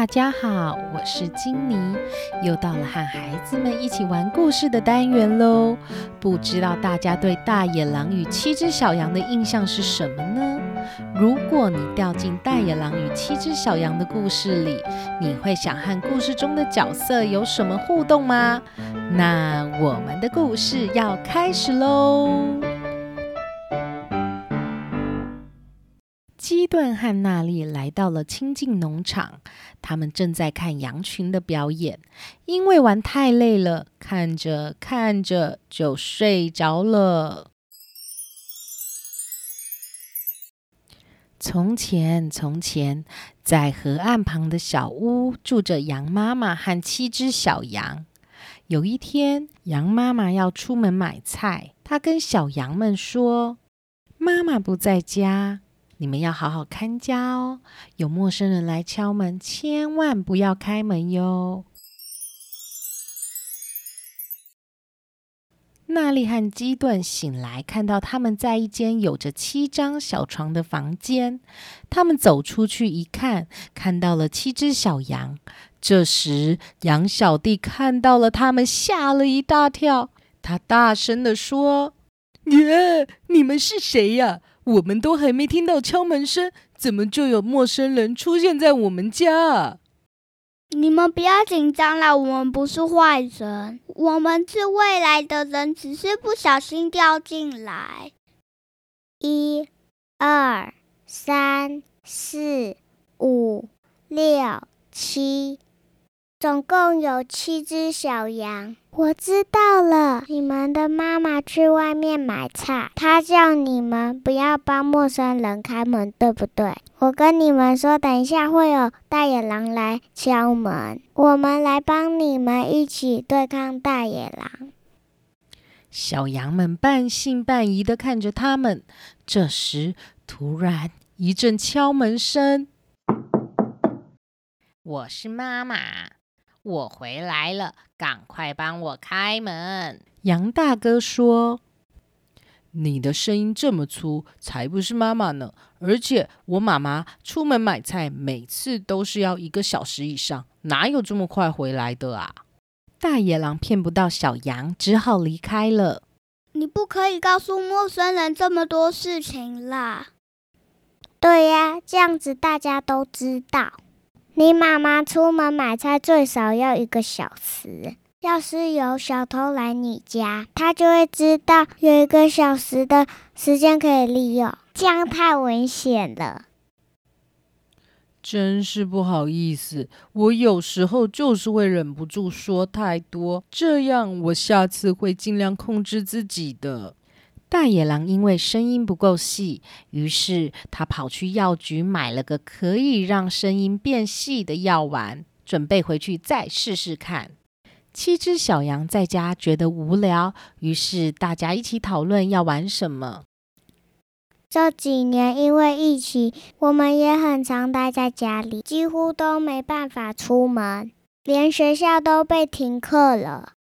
大家好，我是金妮，又到了和孩子们一起玩故事的单元喽。不知道大家对大野狼与七只小羊的印象是什么呢？如果你掉进大野狼与七只小羊的故事里，你会想和故事中的角色有什么互动吗？那我们的故事要开始喽。伊顿和娜丽来到了清境农场，他们正在看羊群的表演。因为玩太累了，看着看着就睡着了。从前，从前，在河岸旁的小屋住着羊妈妈和七只小羊。有一天，羊妈妈要出门买菜，她跟小羊们说：“妈妈不在家。”你们要好好看家哦！有陌生人来敲门，千万不要开门哟。娜丽和基顿醒来，看到他们在一间有着七张小床的房间。他们走出去一看，看到了七只小羊。这时，羊小弟看到了他们，吓了一大跳。他大声的说：“耶，你们是谁呀？”我们都还没听到敲门声，怎么就有陌生人出现在我们家？啊你们不要紧张啦，我们不是坏人，我们是未来的人，只是不小心掉进来。一、二、三、四、五、六、七。总共有七只小羊。我知道了，你们的妈妈去外面买菜，她叫你们不要帮陌生人开门，对不对？我跟你们说，等一下会有大野狼来敲门，我们来帮你们一起对抗大野狼。小羊们半信半疑的看着他们。这时，突然一阵敲门声。我是妈妈。我回来了，赶快帮我开门！杨大哥说：“你的声音这么粗，才不是妈妈呢！而且我妈妈出门买菜，每次都是要一个小时以上，哪有这么快回来的啊？”大野狼骗不到小羊，只好离开了。你不可以告诉陌生人这么多事情啦！对呀，这样子大家都知道。你妈妈出门买菜最少要一个小时，要是有小偷来你家，他就会知道有一个小时的时间可以利用，这样太危险了。真是不好意思，我有时候就是会忍不住说太多，这样我下次会尽量控制自己的。大野狼因为声音不够细，于是他跑去药局买了个可以让声音变细的药丸，准备回去再试试看。七只小羊在家觉得无聊，于是大家一起讨论要玩什么。这几年因为疫情，我们也很常待在家里，几乎都没办法出门，连学校都被停课了。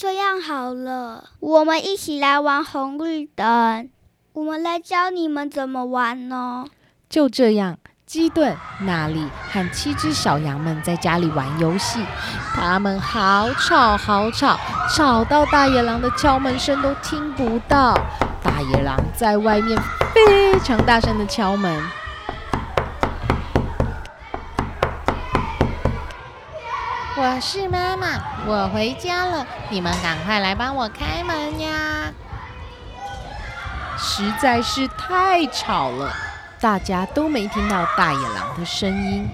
这样好了，我们一起来玩红绿灯。我们来教你们怎么玩呢？就这样，基顿、娜丽和七只小羊们在家里玩游戏。他们好吵，好吵，吵到大野狼的敲门声都听不到。大野狼在外面非常大声的敲门。我是妈妈，我回家了，你们赶快来帮我开门呀！实在是太吵了，大家都没听到大野狼的声音。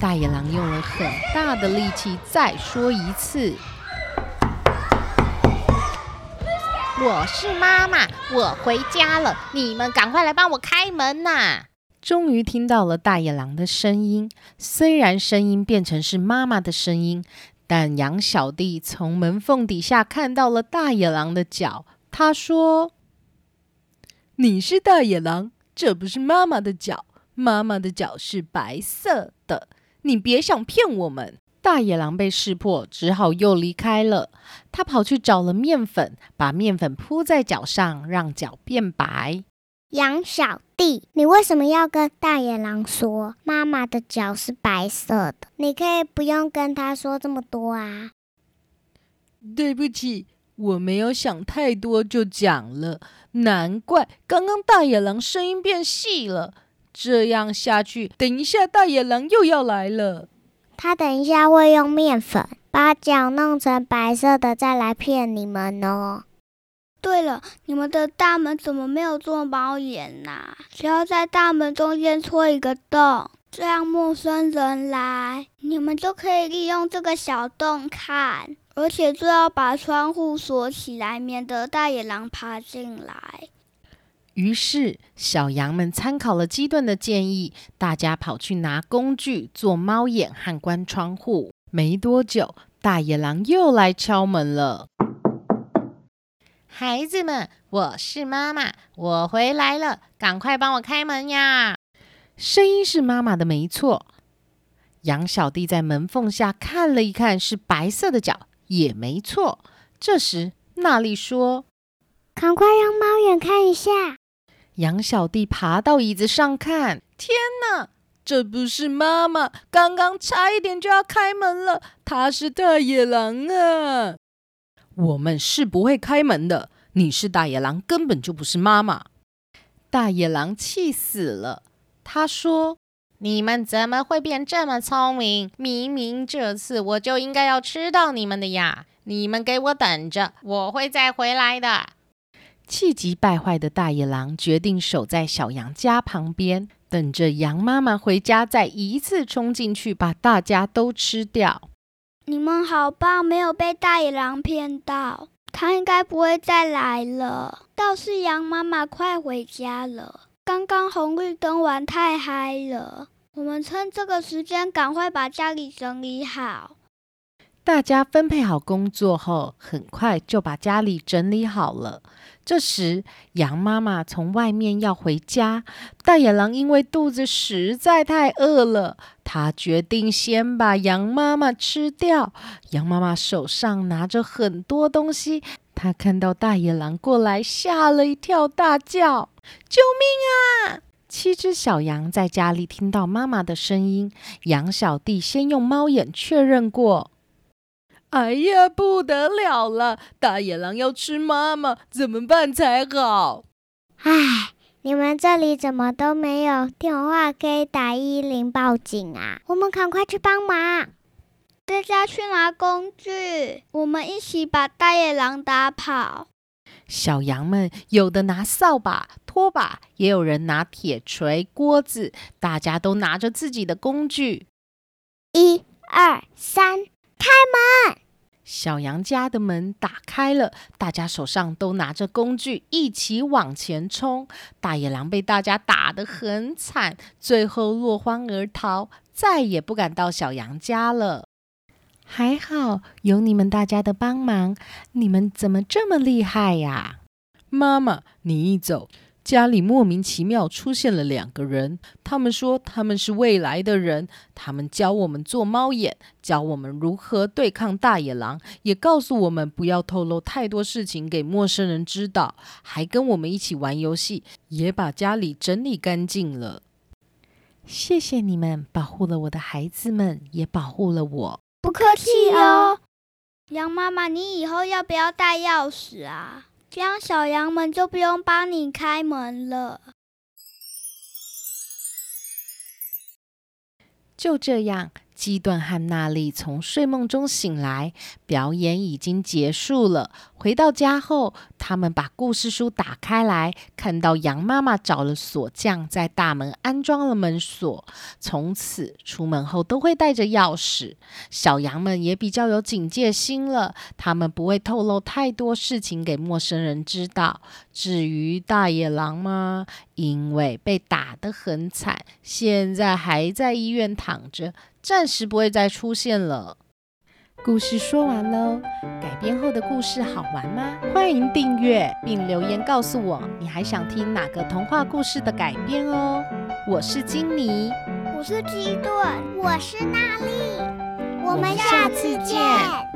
大野狼用了很大的力气再说一次：“我是妈妈，我回家了，你们赶快来帮我开门呐！”终于听到了大野狼的声音，虽然声音变成是妈妈的声音，但羊小弟从门缝底下看到了大野狼的脚。他说：“你是大野狼，这不是妈妈的脚，妈妈的脚是白色的，你别想骗我们。”大野狼被识破，只好又离开了。他跑去找了面粉，把面粉铺在脚上，让脚变白。杨小弟，你为什么要跟大野狼说妈妈的脚是白色的？你可以不用跟他说这么多啊。对不起，我没有想太多就讲了。难怪刚刚大野狼声音变细了。这样下去，等一下大野狼又要来了。他等一下会用面粉把脚弄成白色的，再来骗你们哦。对了，你们的大门怎么没有做猫眼呐？只要在大门中间戳一个洞，这样陌生人来，你们就可以利用这个小洞看。而且最好把窗户锁起来，免得大野狼爬进来。于是，小羊们参考了基顿的建议，大家跑去拿工具做猫眼和关窗户。没多久，大野狼又来敲门了。孩子们，我是妈妈，我回来了，赶快帮我开门呀！声音是妈妈的，没错。羊小弟在门缝下看了一看，是白色的脚，也没错。这时，娜丽说：“赶快让猫眼看一下。”羊小弟爬到椅子上看，天哪，这不是妈妈！刚刚差一点就要开门了，他是大野狼啊！我们是不会开门的。你是大野狼，根本就不是妈妈。大野狼气死了，他说：“你们怎么会变这么聪明？明明这次我就应该要吃到你们的呀！你们给我等着，我会再回来的。”气急败坏的大野狼决定守在小羊家旁边，等着羊妈妈回家，再一次冲进去把大家都吃掉。你们好棒，没有被大野狼骗到，他应该不会再来了。倒是羊妈妈快回家了，刚刚红绿灯玩太嗨了，我们趁这个时间赶快把家里整理好。大家分配好工作后，很快就把家里整理好了。这时，羊妈妈从外面要回家，大野狼因为肚子实在太饿了，他决定先把羊妈妈吃掉。羊妈妈手上拿着很多东西，他看到大野狼过来，吓了一跳，大叫：“救命啊！”七只小羊在家里听到妈妈的声音，羊小弟先用猫眼确认过。哎呀，不得了了！大野狼要吃妈妈，怎么办才好？唉，你们这里怎么都没有电话可以打一零报警啊？我们赶快去帮忙！大家去拿工具，我们一起把大野狼打跑。小羊们有的拿扫把、拖把，也有人拿铁锤、锅子，大家都拿着自己的工具。一二三。开门！小羊家的门打开了，大家手上都拿着工具，一起往前冲。大野狼被大家打得很惨，最后落荒而逃，再也不敢到小羊家了。还好有你们大家的帮忙，你们怎么这么厉害呀？妈妈，你一走。家里莫名其妙出现了两个人，他们说他们是未来的人，他们教我们做猫眼，教我们如何对抗大野狼，也告诉我们不要透露太多事情给陌生人知道，还跟我们一起玩游戏，也把家里整理干净了。谢谢你们保护了我的孩子们，也保护了我。不客气哦，羊妈妈，你以后要不要带钥匙啊？这样小羊们就不用帮你开门了。就这样。基顿和娜丽从睡梦中醒来，表演已经结束了。回到家后，他们把故事书打开来，看到羊妈妈找了锁匠在大门安装了门锁。从此出门后都会带着钥匙。小羊们也比较有警戒心了，他们不会透露太多事情给陌生人知道。至于大野狼吗？因为被打得很惨，现在还在医院躺着。暂时不会再出现了。故事说完喽，改编后的故事好玩吗？欢迎订阅并留言告诉我，你还想听哪个童话故事的改编哦。我是金妮，我是基顿，我是娜丽，我们下次见。